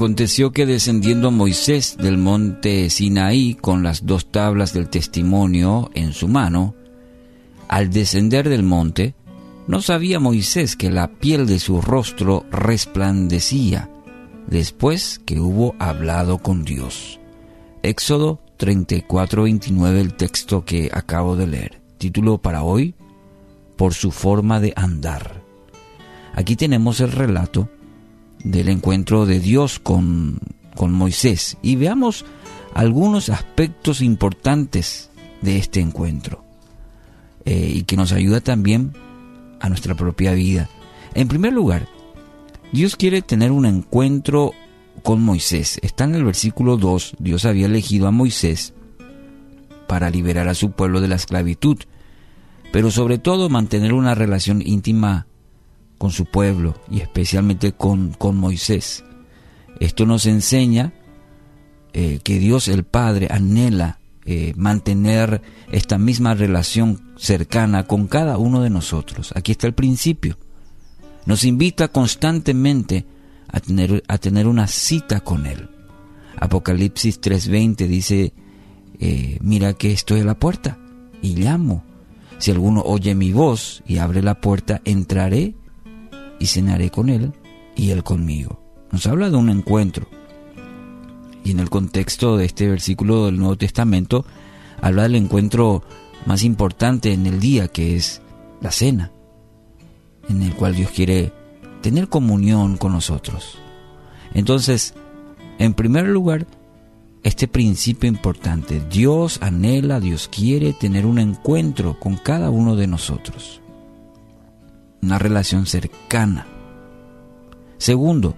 Aconteció que descendiendo Moisés del monte Sinaí con las dos tablas del testimonio en su mano, al descender del monte, no sabía Moisés que la piel de su rostro resplandecía después que hubo hablado con Dios. Éxodo 34-29 el texto que acabo de leer. Título para hoy, Por su forma de andar. Aquí tenemos el relato del encuentro de Dios con, con Moisés y veamos algunos aspectos importantes de este encuentro eh, y que nos ayuda también a nuestra propia vida. En primer lugar, Dios quiere tener un encuentro con Moisés. Está en el versículo 2, Dios había elegido a Moisés para liberar a su pueblo de la esclavitud, pero sobre todo mantener una relación íntima con su pueblo y especialmente con, con Moisés. Esto nos enseña eh, que Dios el Padre anhela eh, mantener esta misma relación cercana con cada uno de nosotros. Aquí está el principio. Nos invita constantemente a tener, a tener una cita con Él. Apocalipsis 3:20 dice, eh, mira que estoy a la puerta y llamo. Si alguno oye mi voz y abre la puerta, entraré y cenaré con él y él conmigo. Nos habla de un encuentro. Y en el contexto de este versículo del Nuevo Testamento, habla del encuentro más importante en el día, que es la cena, en el cual Dios quiere tener comunión con nosotros. Entonces, en primer lugar, este principio importante, Dios anhela, Dios quiere tener un encuentro con cada uno de nosotros una relación cercana. Segundo,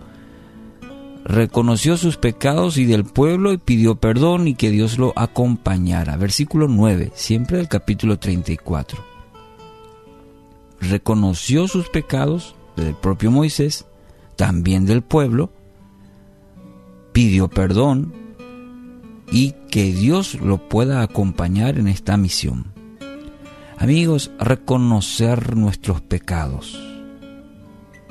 reconoció sus pecados y del pueblo y pidió perdón y que Dios lo acompañara. Versículo 9, siempre del capítulo 34. Reconoció sus pecados del propio Moisés, también del pueblo, pidió perdón y que Dios lo pueda acompañar en esta misión. Amigos, reconocer nuestros pecados.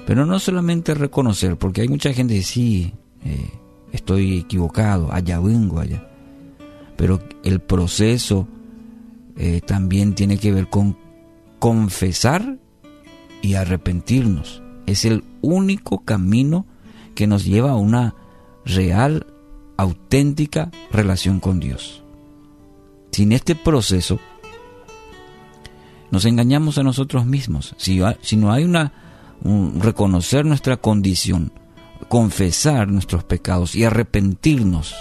Pero no solamente reconocer, porque hay mucha gente que sí, eh, estoy equivocado, allá vengo, allá. Pero el proceso eh, también tiene que ver con confesar y arrepentirnos. Es el único camino que nos lleva a una real, auténtica relación con Dios. Sin este proceso, nos engañamos a nosotros mismos. Si, no hay una reconocer nuestra condición, confesar nuestros pecados y arrepentirnos,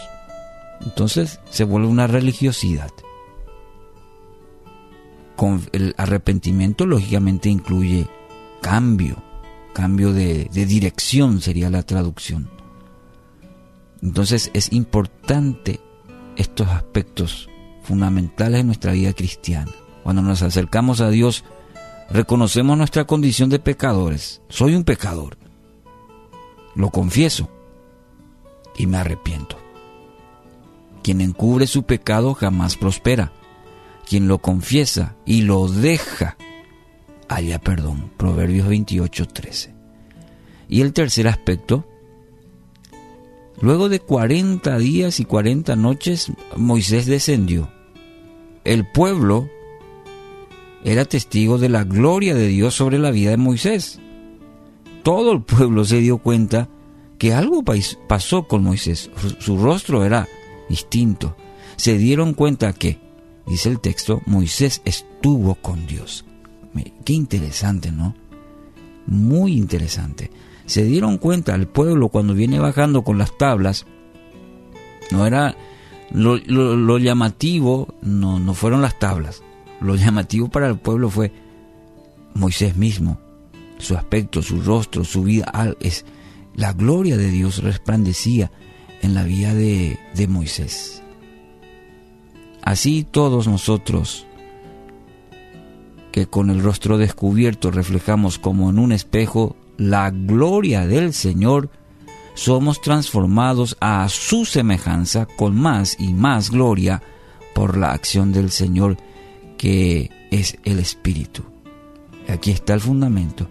entonces se vuelve una religiosidad. Con el arrepentimiento lógicamente incluye cambio, cambio de, de dirección sería la traducción. Entonces es importante estos aspectos fundamentales en nuestra vida cristiana. Cuando nos acercamos a Dios, reconocemos nuestra condición de pecadores. Soy un pecador. Lo confieso y me arrepiento. Quien encubre su pecado jamás prospera. Quien lo confiesa y lo deja, haya perdón. Proverbios 28, 13. Y el tercer aspecto, luego de 40 días y 40 noches, Moisés descendió. El pueblo era testigo de la gloria de Dios sobre la vida de Moisés. Todo el pueblo se dio cuenta que algo pasó con Moisés. Su rostro era distinto. Se dieron cuenta que, dice el texto, Moisés estuvo con Dios. Qué interesante, ¿no? Muy interesante. Se dieron cuenta al pueblo cuando viene bajando con las tablas. No era lo, llamativo, no, no fueron las tablas lo llamativo para el pueblo fue Moisés mismo, su aspecto, su rostro, su vida. Es, la gloria de Dios resplandecía en la vida de, de Moisés. Así todos nosotros, que con el rostro descubierto reflejamos como en un espejo la gloria del Señor, somos transformados a su semejanza con más y más gloria por la acción del Señor que es el Espíritu. Aquí está el fundamento.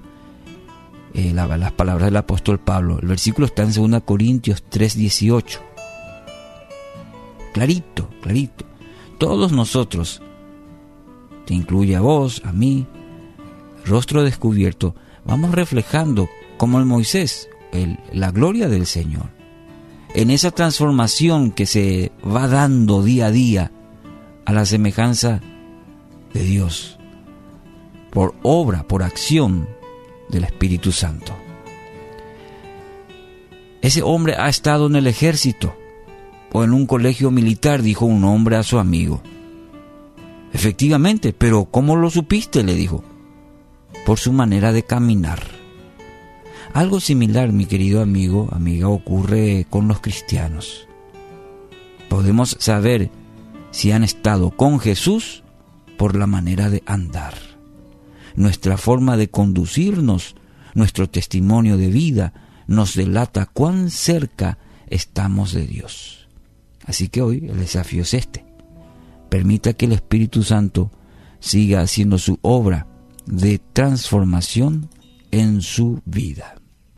eh, las palabras del apóstol Pablo. El versículo está en 2 Corintios 3:18. Clarito, clarito. Todos nosotros, te incluye a vos, a mí, rostro descubierto, vamos reflejando como el Moisés la gloria del Señor. En esa transformación que se va dando día a día a la semejanza de Dios, por obra, por acción del Espíritu Santo. Ese hombre ha estado en el ejército o en un colegio militar, dijo un hombre a su amigo. Efectivamente, pero ¿cómo lo supiste? le dijo. Por su manera de caminar. Algo similar, mi querido amigo, amiga, ocurre con los cristianos. Podemos saber si han estado con Jesús por la manera de andar. Nuestra forma de conducirnos, nuestro testimonio de vida, nos delata cuán cerca estamos de Dios. Así que hoy el desafío es este. Permita que el Espíritu Santo siga haciendo su obra de transformación en su vida.